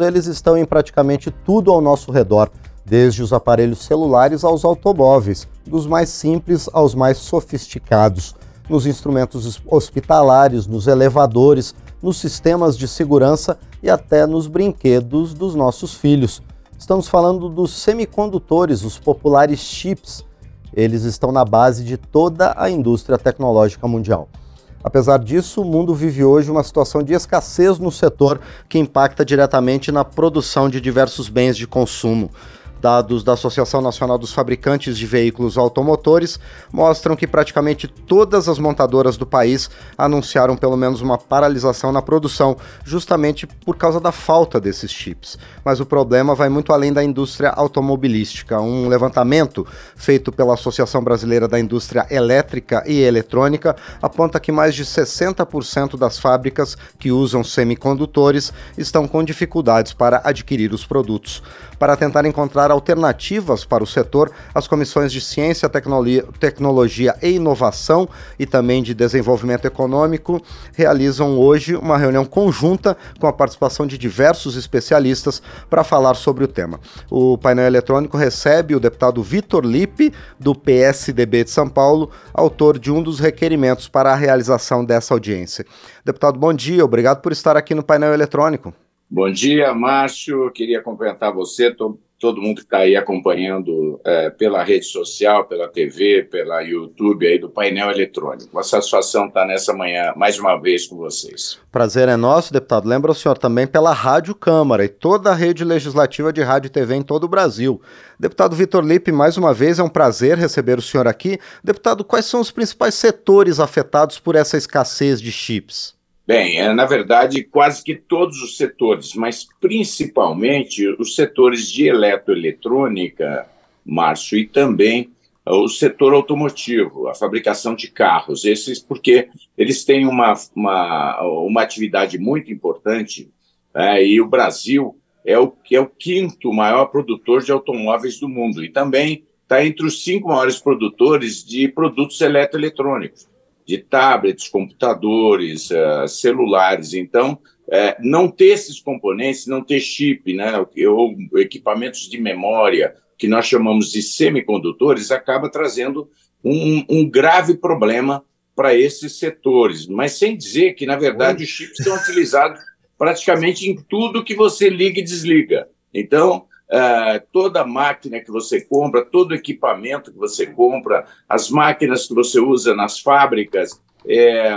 eles estão em praticamente tudo ao nosso redor, desde os aparelhos celulares aos automóveis, dos mais simples aos mais sofisticados, nos instrumentos hospitalares, nos elevadores, nos sistemas de segurança e até nos brinquedos dos nossos filhos. Estamos falando dos semicondutores, os populares chips. Eles estão na base de toda a indústria tecnológica mundial. Apesar disso, o mundo vive hoje uma situação de escassez no setor que impacta diretamente na produção de diversos bens de consumo. Dados da Associação Nacional dos Fabricantes de Veículos Automotores mostram que praticamente todas as montadoras do país anunciaram pelo menos uma paralisação na produção, justamente por causa da falta desses chips. Mas o problema vai muito além da indústria automobilística. Um levantamento feito pela Associação Brasileira da Indústria Elétrica e Eletrônica aponta que mais de 60% das fábricas que usam semicondutores estão com dificuldades para adquirir os produtos. Para tentar encontrar alternativas para o setor, as comissões de Ciência, Tecnologia, e Inovação e também de Desenvolvimento Econômico realizam hoje uma reunião conjunta com a participação de diversos especialistas para falar sobre o tema. O painel eletrônico recebe o deputado Vitor Lipe, do PSDB de São Paulo, autor de um dos requerimentos para a realização dessa audiência. Deputado, bom dia, obrigado por estar aqui no painel eletrônico. Bom dia, Márcio. Queria cumprimentar você, estou todo mundo que está aí acompanhando é, pela rede social, pela TV, pela YouTube aí do painel eletrônico. Uma satisfação estar nessa manhã mais uma vez com vocês. Prazer é nosso, deputado. Lembra o senhor também pela Rádio Câmara e toda a rede legislativa de rádio e TV em todo o Brasil. Deputado Vitor Lipe, mais uma vez é um prazer receber o senhor aqui. Deputado, quais são os principais setores afetados por essa escassez de chips? Bem, é, na verdade, quase que todos os setores, mas principalmente os setores de eletroeletrônica, Márcio, e também o setor automotivo, a fabricação de carros, esses porque eles têm uma, uma, uma atividade muito importante é, e o Brasil é o, é o quinto maior produtor de automóveis do mundo. E também está entre os cinco maiores produtores de produtos eletroeletrônicos de tablets, computadores, uh, celulares. Então, uh, não ter esses componentes, não ter chip, né, ou equipamentos de memória, que nós chamamos de semicondutores, acaba trazendo um, um grave problema para esses setores. Mas sem dizer que, na verdade, os chips são utilizados praticamente em tudo que você liga e desliga. Então, Uh, toda máquina que você compra, todo equipamento que você compra, as máquinas que você usa nas fábricas, é,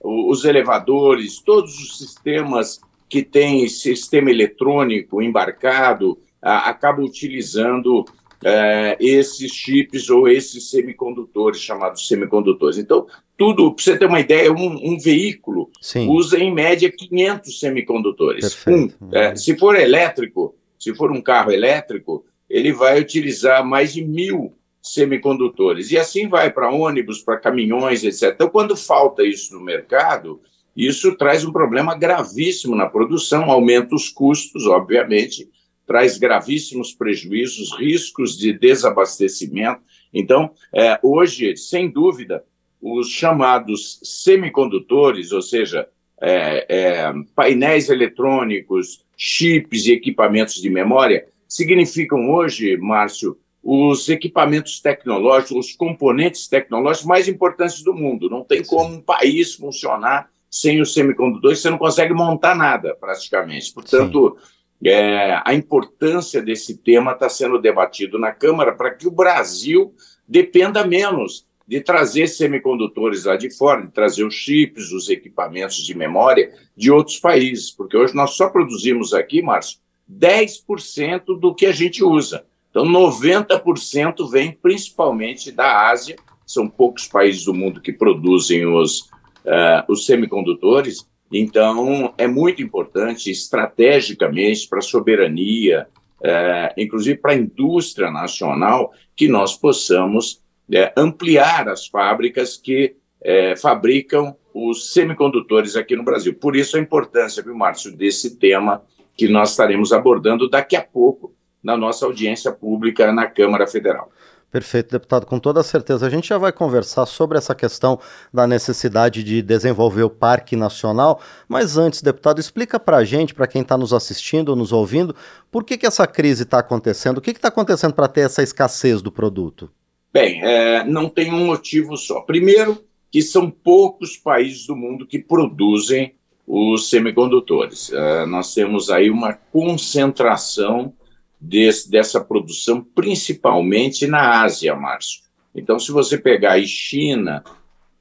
os elevadores, todos os sistemas que têm sistema eletrônico embarcado uh, acabam utilizando uh, esses chips ou esses semicondutores, chamados semicondutores. Então, tudo, para você ter uma ideia, um, um veículo Sim. usa em média 500 semicondutores. Um, é, se for elétrico, se for um carro elétrico, ele vai utilizar mais de mil semicondutores. E assim vai para ônibus, para caminhões, etc. Então, quando falta isso no mercado, isso traz um problema gravíssimo na produção, aumenta os custos, obviamente, traz gravíssimos prejuízos, riscos de desabastecimento. Então, é, hoje, sem dúvida, os chamados semicondutores, ou seja, é, é, painéis eletrônicos, chips e equipamentos de memória significam hoje, Márcio, os equipamentos tecnológicos, os componentes tecnológicos mais importantes do mundo. Não tem como um país funcionar sem os semicondutores, você não consegue montar nada, praticamente. Portanto, é, a importância desse tema está sendo debatido na Câmara para que o Brasil dependa menos de trazer semicondutores lá de fora, de trazer os chips, os equipamentos de memória de outros países, porque hoje nós só produzimos aqui, Márcio, 10% do que a gente usa. Então, 90% vem principalmente da Ásia, são poucos países do mundo que produzem os, uh, os semicondutores, então é muito importante estrategicamente para a soberania, uh, inclusive para a indústria nacional, que nós possamos é, ampliar as fábricas que é, fabricam os semicondutores aqui no Brasil. Por isso a importância, viu, Márcio, desse tema que nós estaremos abordando daqui a pouco na nossa audiência pública na Câmara Federal. Perfeito, deputado, com toda certeza. A gente já vai conversar sobre essa questão da necessidade de desenvolver o Parque Nacional, mas antes, deputado, explica para a gente, para quem está nos assistindo, nos ouvindo, por que, que essa crise está acontecendo, o que está acontecendo para ter essa escassez do produto? Bem, é, não tem um motivo só. Primeiro, que são poucos países do mundo que produzem os semicondutores. Uh, nós temos aí uma concentração desse, dessa produção, principalmente na Ásia, Márcio. Então, se você pegar aí China,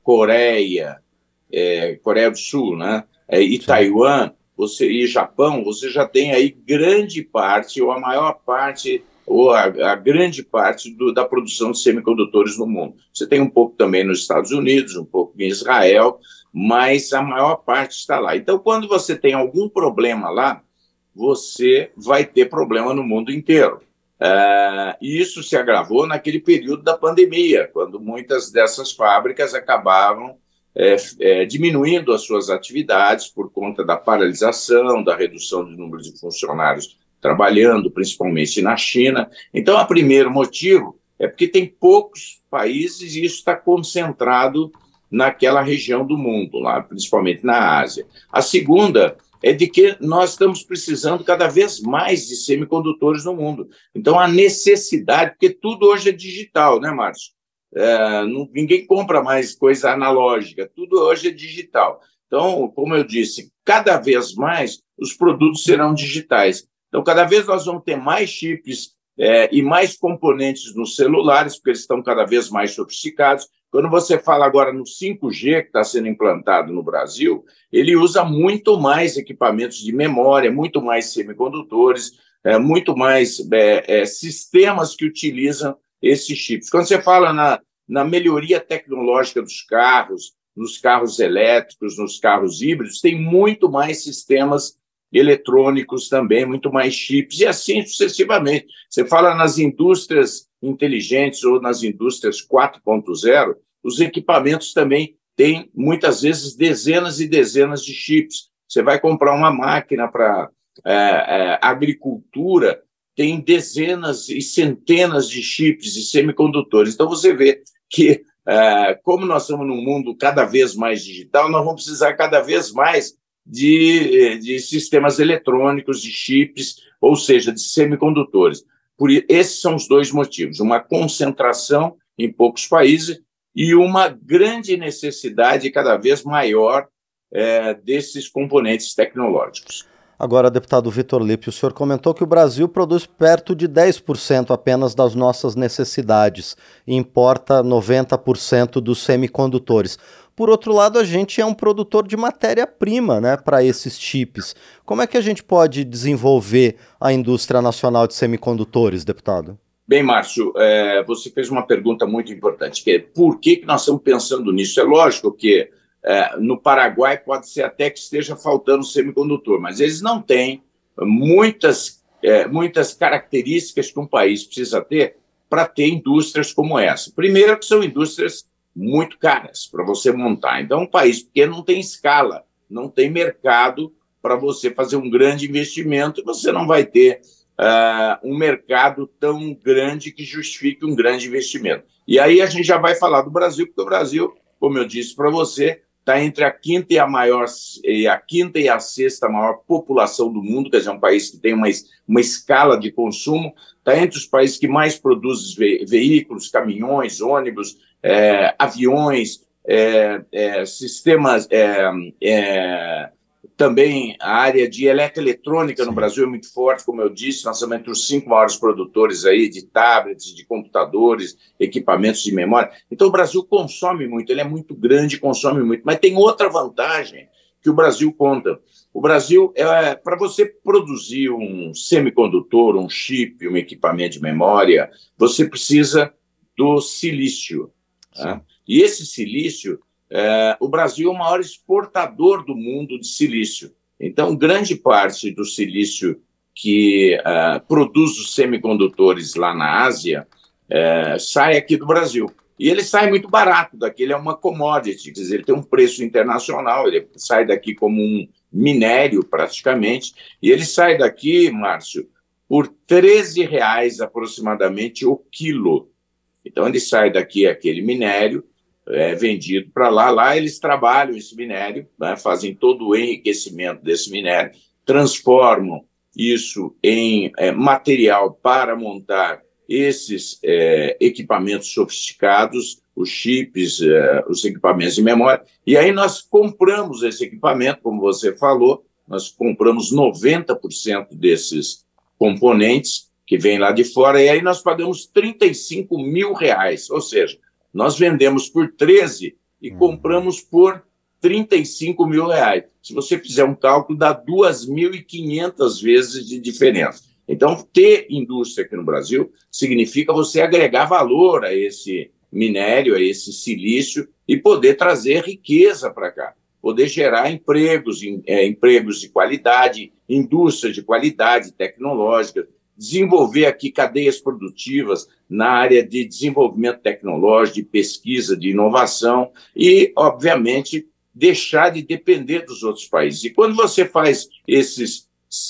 Coreia, é, Coreia do Sul, né, é, e. Taiwan, você e Japão, você já tem aí grande parte ou a maior parte ou a, a grande parte do, da produção de semicondutores no mundo. Você tem um pouco também nos Estados Unidos, um pouco em Israel, mas a maior parte está lá. Então, quando você tem algum problema lá, você vai ter problema no mundo inteiro. Uh, e isso se agravou naquele período da pandemia, quando muitas dessas fábricas acabavam é, é, diminuindo as suas atividades por conta da paralisação, da redução do número de funcionários trabalhando, principalmente na China. Então, o primeiro motivo é porque tem poucos países e isso está concentrado naquela região do mundo, lá, principalmente na Ásia. A segunda é de que nós estamos precisando cada vez mais de semicondutores no mundo. Então, a necessidade, porque tudo hoje é digital, né, Márcio? É, não, ninguém compra mais coisa analógica, tudo hoje é digital. Então, como eu disse, cada vez mais os produtos serão digitais. Então, cada vez nós vamos ter mais chips é, e mais componentes nos celulares, porque eles estão cada vez mais sofisticados. Quando você fala agora no 5G que está sendo implantado no Brasil, ele usa muito mais equipamentos de memória, muito mais semicondutores, é, muito mais é, é, sistemas que utilizam esses chips. Quando você fala na, na melhoria tecnológica dos carros, nos carros elétricos, nos carros híbridos, tem muito mais sistemas eletrônicos também, muito mais chips, e assim sucessivamente. Você fala nas indústrias inteligentes ou nas indústrias 4.0, os equipamentos também têm, muitas vezes, dezenas e dezenas de chips. Você vai comprar uma máquina para é, é, agricultura, tem dezenas e centenas de chips e semicondutores. Então, você vê que, é, como nós estamos num mundo cada vez mais digital, nós vamos precisar cada vez mais de, de sistemas eletrônicos, de chips, ou seja, de semicondutores. Por, esses são os dois motivos: uma concentração em poucos países e uma grande necessidade cada vez maior é, desses componentes tecnológicos. Agora, deputado Vitor Lippe, o senhor comentou que o Brasil produz perto de 10% apenas das nossas necessidades e importa 90% dos semicondutores. Por outro lado, a gente é um produtor de matéria-prima né, para esses chips. Como é que a gente pode desenvolver a indústria nacional de semicondutores, deputado? Bem, Márcio, é, você fez uma pergunta muito importante, que é por que, que nós estamos pensando nisso? É lógico que é, no Paraguai pode ser até que esteja faltando semicondutor, mas eles não têm muitas, é, muitas características que um país precisa ter para ter indústrias como essa. Primeiro, que são indústrias muito caras para você montar. Então, um país pequeno não tem escala, não tem mercado para você fazer um grande investimento e você não vai ter uh, um mercado tão grande que justifique um grande investimento. E aí a gente já vai falar do Brasil, porque o Brasil, como eu disse para você, está entre a quinta e a maior a quinta e a sexta maior população do mundo, quer dizer, é um país que tem uma, uma escala de consumo, está entre os países que mais produzem ve veículos, caminhões, ônibus, é, aviões, é, é, sistemas, é, é, também a área de eletroeletrônica no Brasil é muito forte, como eu disse, nós somos entre os cinco maiores produtores aí de tablets, de computadores, equipamentos de memória. Então o Brasil consome muito, ele é muito grande, consome muito, mas tem outra vantagem que o Brasil conta. O Brasil, é, para você produzir um semicondutor, um chip, um equipamento de memória, você precisa do silício. Né? E esse silício, é, o Brasil é o maior exportador do mundo de silício. Então, grande parte do silício que é, produz os semicondutores lá na Ásia é, sai aqui do Brasil. E ele sai muito barato daqui, ele é uma commodity, quer dizer, ele tem um preço internacional, ele sai daqui como um minério praticamente, e ele sai daqui, Márcio, por 13 reais aproximadamente o quilo Então, ele sai daqui aquele minério, é vendido para lá. Lá eles trabalham esse minério, né, fazem todo o enriquecimento desse minério, transformam isso em é, material para montar esses é, equipamentos sofisticados, os chips, é, os equipamentos de memória. E aí nós compramos esse equipamento, como você falou, nós compramos 90% desses componentes que vêm lá de fora, e aí nós pagamos 35 mil reais, ou seja, nós vendemos por 13 e uhum. compramos por 35 mil reais. Se você fizer um cálculo, dá 2.500 vezes de diferença. Então, ter indústria aqui no Brasil significa você agregar valor a esse minério, a esse silício e poder trazer riqueza para cá, poder gerar empregos, é, empregos de qualidade, indústria de qualidade tecnológica, desenvolver aqui cadeias produtivas na área de desenvolvimento tecnológico, de pesquisa, de inovação e, obviamente, deixar de depender dos outros países. E quando você faz esses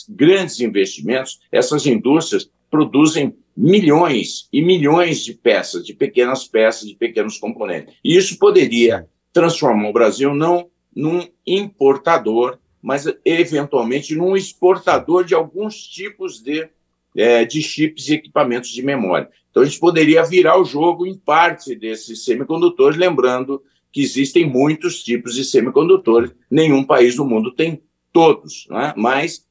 grandes investimentos, essas indústrias produzem milhões e milhões de peças, de pequenas peças, de pequenos componentes. E isso poderia transformar o Brasil não num importador, mas eventualmente num exportador de alguns tipos de é, de chips e equipamentos de memória. Então, a gente poderia virar o jogo em parte desses semicondutores, lembrando que existem muitos tipos de semicondutores, nenhum país do mundo tem todos, né? mas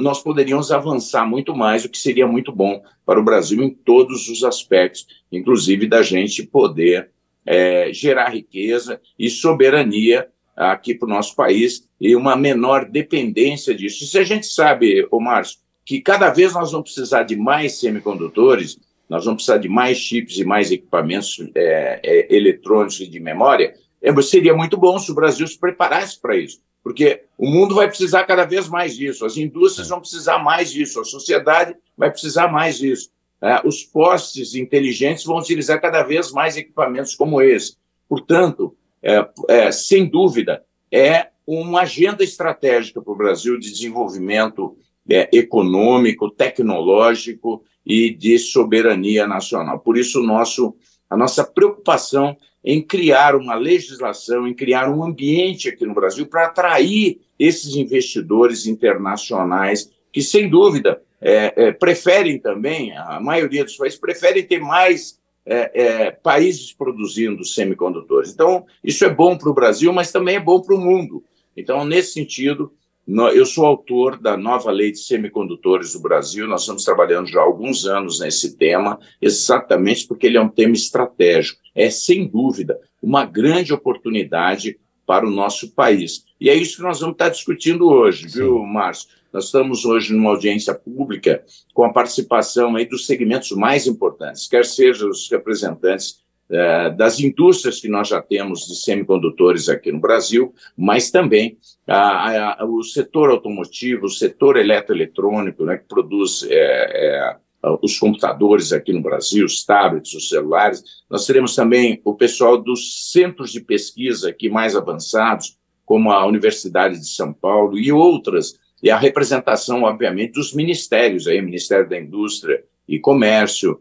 nós poderíamos avançar muito mais, o que seria muito bom para o Brasil em todos os aspectos, inclusive da gente poder é, gerar riqueza e soberania aqui para o nosso país e uma menor dependência disso. Se a gente sabe, ô Márcio, que cada vez nós vamos precisar de mais semicondutores, nós vamos precisar de mais chips e mais equipamentos é, é, eletrônicos e de memória, é, seria muito bom se o Brasil se preparasse para isso, porque o mundo vai precisar cada vez mais disso, as indústrias vão precisar mais disso, a sociedade vai precisar mais disso. É, os postes inteligentes vão utilizar cada vez mais equipamentos como esse. Portanto, é, é, sem dúvida, é uma agenda estratégica para o Brasil de desenvolvimento é, econômico, tecnológico e de soberania nacional. Por isso, nosso, a nossa preocupação em criar uma legislação, em criar um ambiente aqui no Brasil para atrair esses investidores internacionais que, sem dúvida, é, é, preferem também, a maioria dos países preferem ter mais é, é países produzindo semicondutores. Então, isso é bom para o Brasil, mas também é bom para o mundo. Então, nesse sentido, eu sou autor da nova lei de semicondutores do Brasil. Nós estamos trabalhando já há alguns anos nesse tema, exatamente porque ele é um tema estratégico. É, sem dúvida, uma grande oportunidade para o nosso país. E é isso que nós vamos estar discutindo hoje, Sim. viu, Márcio? Nós estamos hoje numa audiência pública com a participação aí dos segmentos mais importantes, quer sejam os representantes é, das indústrias que nós já temos de semicondutores aqui no Brasil, mas também a, a, o setor automotivo, o setor eletroeletrônico, né, que produz é, é, os computadores aqui no Brasil, os tablets, os celulares. Nós teremos também o pessoal dos centros de pesquisa aqui mais avançados, como a Universidade de São Paulo e outras, e a representação, obviamente, dos ministérios, aí, Ministério da Indústria e Comércio,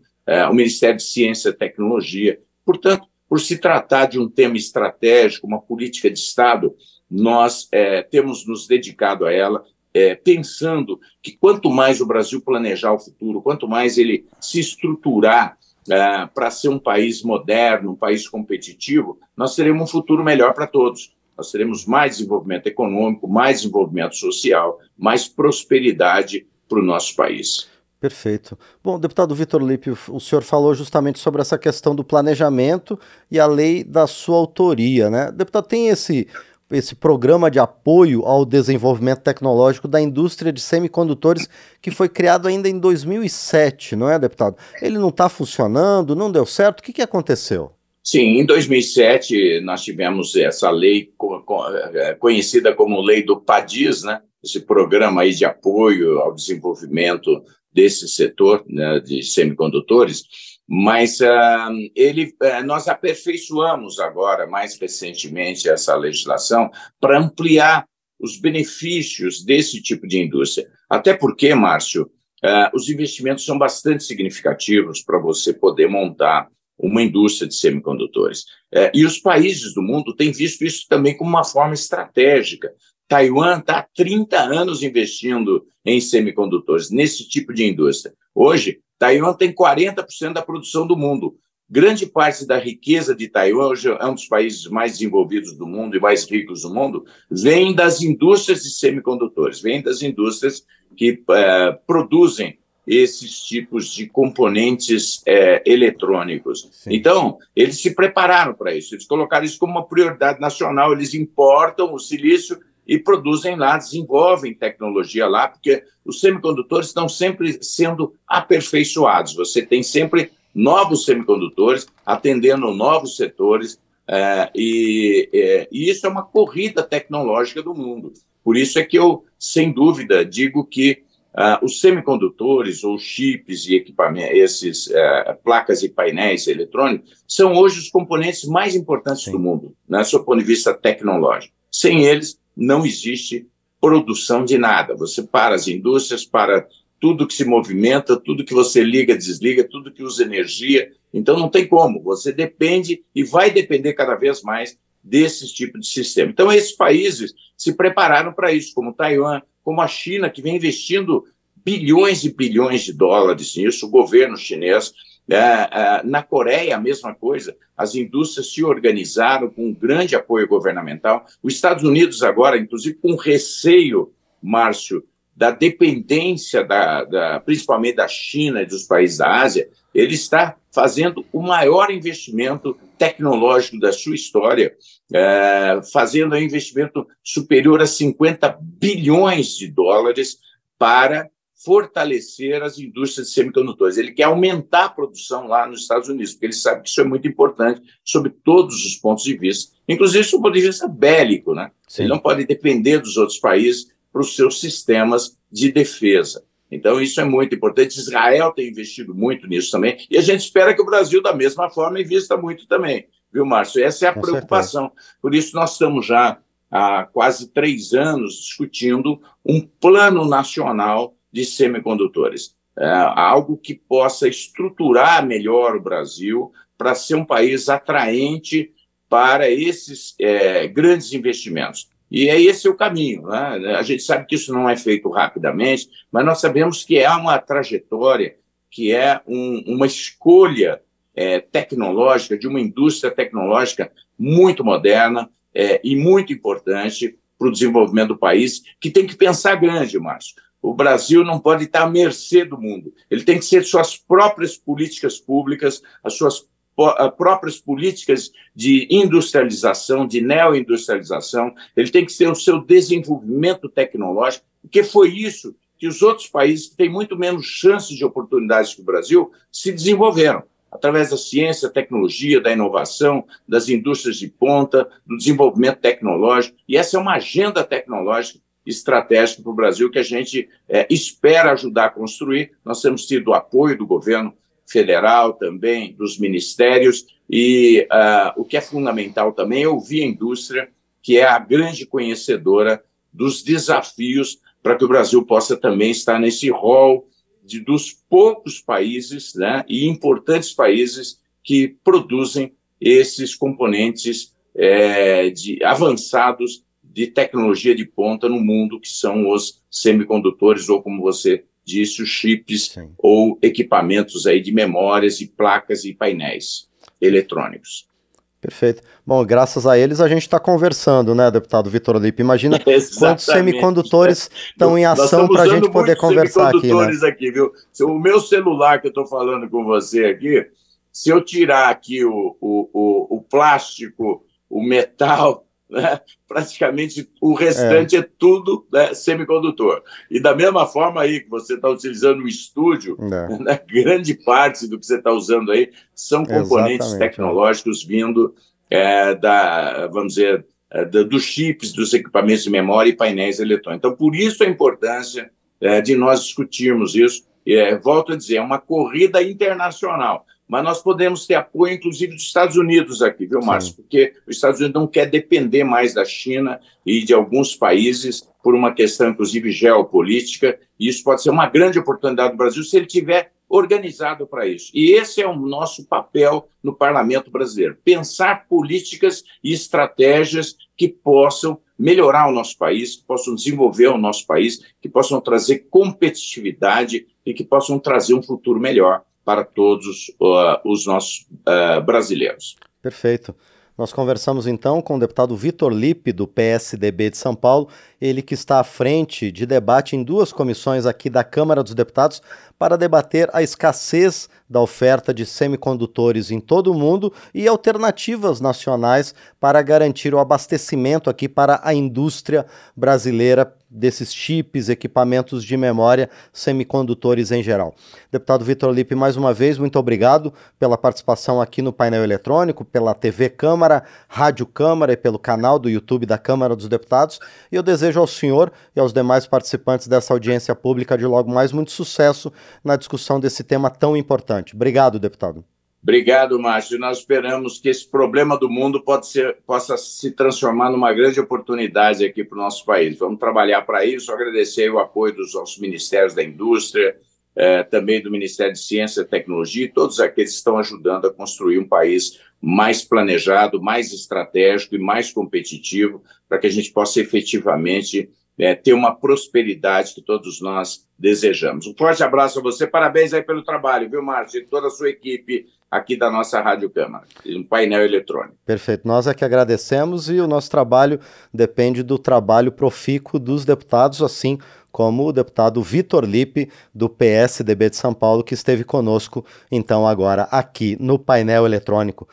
o Ministério de Ciência e Tecnologia. Portanto, por se tratar de um tema estratégico, uma política de Estado, nós é, temos nos dedicado a ela, é, pensando que quanto mais o Brasil planejar o futuro, quanto mais ele se estruturar é, para ser um país moderno, um país competitivo, nós teremos um futuro melhor para todos. Nós teremos mais desenvolvimento econômico, mais desenvolvimento social, mais prosperidade para o nosso país. Perfeito. Bom, deputado Vitor Lippe, o senhor falou justamente sobre essa questão do planejamento e a lei da sua autoria, né? Deputado, tem esse, esse programa de apoio ao desenvolvimento tecnológico da indústria de semicondutores que foi criado ainda em 2007, não é, deputado? Ele não está funcionando, não deu certo, o que, que aconteceu? Sim, em 2007 nós tivemos essa lei é, conhecida como Lei do PADIS, né? esse programa aí de apoio ao desenvolvimento desse setor né, de semicondutores, mas uh, ele, uh, nós aperfeiçoamos agora, mais recentemente, essa legislação para ampliar os benefícios desse tipo de indústria. Até porque, Márcio, uh, os investimentos são bastante significativos para você poder montar uma indústria de semicondutores. É, e os países do mundo têm visto isso também como uma forma estratégica. Taiwan está há 30 anos investindo em semicondutores, nesse tipo de indústria. Hoje, Taiwan tem 40% da produção do mundo. Grande parte da riqueza de Taiwan, hoje é um dos países mais desenvolvidos do mundo e mais ricos do mundo, vem das indústrias de semicondutores, vem das indústrias que é, produzem esses tipos de componentes é, eletrônicos. Sim. Então, eles se prepararam para isso, eles colocaram isso como uma prioridade nacional, eles importam o silício e produzem lá, desenvolvem tecnologia lá, porque os semicondutores estão sempre sendo aperfeiçoados. Você tem sempre novos semicondutores atendendo novos setores, é, e, é, e isso é uma corrida tecnológica do mundo. Por isso é que eu, sem dúvida, digo que Uh, os semicondutores ou chips e equipamentos, esses uh, placas e painéis eletrônicos, são hoje os componentes mais importantes Sim. do mundo, né, do ponto de vista tecnológico. Sem eles, não existe produção de nada. Você para as indústrias, para tudo que se movimenta, tudo que você liga, desliga, tudo que usa energia. Então, não tem como. Você depende e vai depender cada vez mais desses tipos de sistema. Então, esses países se prepararam para isso, como Taiwan, como a China, que vem investindo bilhões e bilhões de dólares nisso, o governo chinês. É, é, na Coreia, a mesma coisa, as indústrias se organizaram com um grande apoio governamental. Os Estados Unidos, agora, inclusive com receio, Márcio, da dependência, da, da, principalmente da China e dos países da Ásia, ele está fazendo o maior investimento tecnológico da sua história, é, fazendo um investimento superior a 50 bilhões de dólares para fortalecer as indústrias de semicondutores. Ele quer aumentar a produção lá nos Estados Unidos, porque ele sabe que isso é muito importante sob todos os pontos de vista, inclusive sob o ponto de vista bélico. Né? Ele não pode depender dos outros países para os seus sistemas de defesa. Então, isso é muito importante. Israel tem investido muito nisso também, e a gente espera que o Brasil, da mesma forma, invista muito também, viu, Márcio? Essa é a Com preocupação. Certeza. Por isso, nós estamos já há quase três anos discutindo um plano nacional de semicondutores. É, algo que possa estruturar melhor o Brasil para ser um país atraente para esses é, grandes investimentos. E é esse o caminho. Né? A gente sabe que isso não é feito rapidamente, mas nós sabemos que é uma trajetória, que é um, uma escolha é, tecnológica, de uma indústria tecnológica muito moderna é, e muito importante para o desenvolvimento do país, que tem que pensar grande, Márcio. O Brasil não pode estar à mercê do mundo. Ele tem que ser suas próprias políticas públicas, as suas próprias políticas de industrialização, de neoindustrialização, ele tem que ser o seu desenvolvimento tecnológico, porque foi isso que os outros países que têm muito menos chances de oportunidades que o Brasil se desenvolveram através da ciência, tecnologia, da inovação, das indústrias de ponta, do desenvolvimento tecnológico. E essa é uma agenda tecnológica estratégica para o Brasil que a gente é, espera ajudar a construir. Nós temos tido apoio do governo federal também, dos ministérios, e uh, o que é fundamental também é ouvir a indústria, que é a grande conhecedora dos desafios para que o Brasil possa também estar nesse rol de, dos poucos países né, e importantes países que produzem esses componentes é, de, avançados de tecnologia de ponta no mundo, que são os semicondutores, ou como você disse, os chips Sim. ou equipamentos aí de memórias e placas e painéis eletrônicos. Perfeito. Bom, graças a eles a gente está conversando, né, deputado Vitor Olipe? Imagina quantos semicondutores estão em ação para a gente poder conversar aqui. Né? aqui, viu? O meu celular que eu estou falando com você aqui, se eu tirar aqui o, o, o, o plástico, o metal, né? praticamente o restante é, é tudo né, semicondutor. E da mesma forma aí que você está utilizando o estúdio, é. né, grande parte do que você está usando aí são componentes Exatamente, tecnológicos é. vindo é, da, vamos dizer, é, da, dos chips, dos equipamentos de memória e painéis eletrônicos. Então, por isso a importância de nós discutirmos isso. volto a dizer, é uma corrida internacional mas nós podemos ter apoio, inclusive, dos Estados Unidos aqui, viu, Márcio? Sim. Porque os Estados Unidos não quer depender mais da China e de alguns países por uma questão, inclusive, geopolítica, e isso pode ser uma grande oportunidade do Brasil se ele tiver organizado para isso. E esse é o nosso papel no parlamento brasileiro: pensar políticas e estratégias que possam melhorar o nosso país, que possam desenvolver o nosso país, que possam trazer competitividade e que possam trazer um futuro melhor para todos uh, os nossos uh, brasileiros. Perfeito. Nós conversamos então com o deputado Vitor Lippe, do PSDB de São Paulo, ele que está à frente de debate em duas comissões aqui da Câmara dos Deputados para debater a escassez da oferta de semicondutores em todo o mundo e alternativas nacionais para garantir o abastecimento aqui para a indústria brasileira desses chips, equipamentos de memória, semicondutores em geral. Deputado Vitor Lippe, mais uma vez, muito obrigado pela participação aqui no painel eletrônico, pela TV Câmara, Rádio Câmara e pelo canal do YouTube da Câmara dos Deputados. E eu desejo ao senhor e aos demais participantes dessa audiência pública de logo mais muito sucesso na discussão desse tema tão importante. Obrigado, deputado. Obrigado, Márcio. Nós esperamos que esse problema do mundo ser, possa se transformar numa grande oportunidade aqui para o nosso país. Vamos trabalhar para isso. Agradecer o apoio dos nossos ministérios da indústria, eh, também do Ministério de Ciência e Tecnologia e todos aqueles que estão ajudando a construir um país mais planejado, mais estratégico e mais competitivo, para que a gente possa efetivamente é, ter uma prosperidade que todos nós desejamos. Um forte abraço a você, parabéns aí pelo trabalho, viu, Márcio, e toda a sua equipe aqui da nossa Rádio Câmara, um painel eletrônico. Perfeito, nós é que agradecemos e o nosso trabalho depende do trabalho profícuo dos deputados, assim como o deputado Vitor Lippe, do PSDB de São Paulo, que esteve conosco, então, agora aqui no painel eletrônico.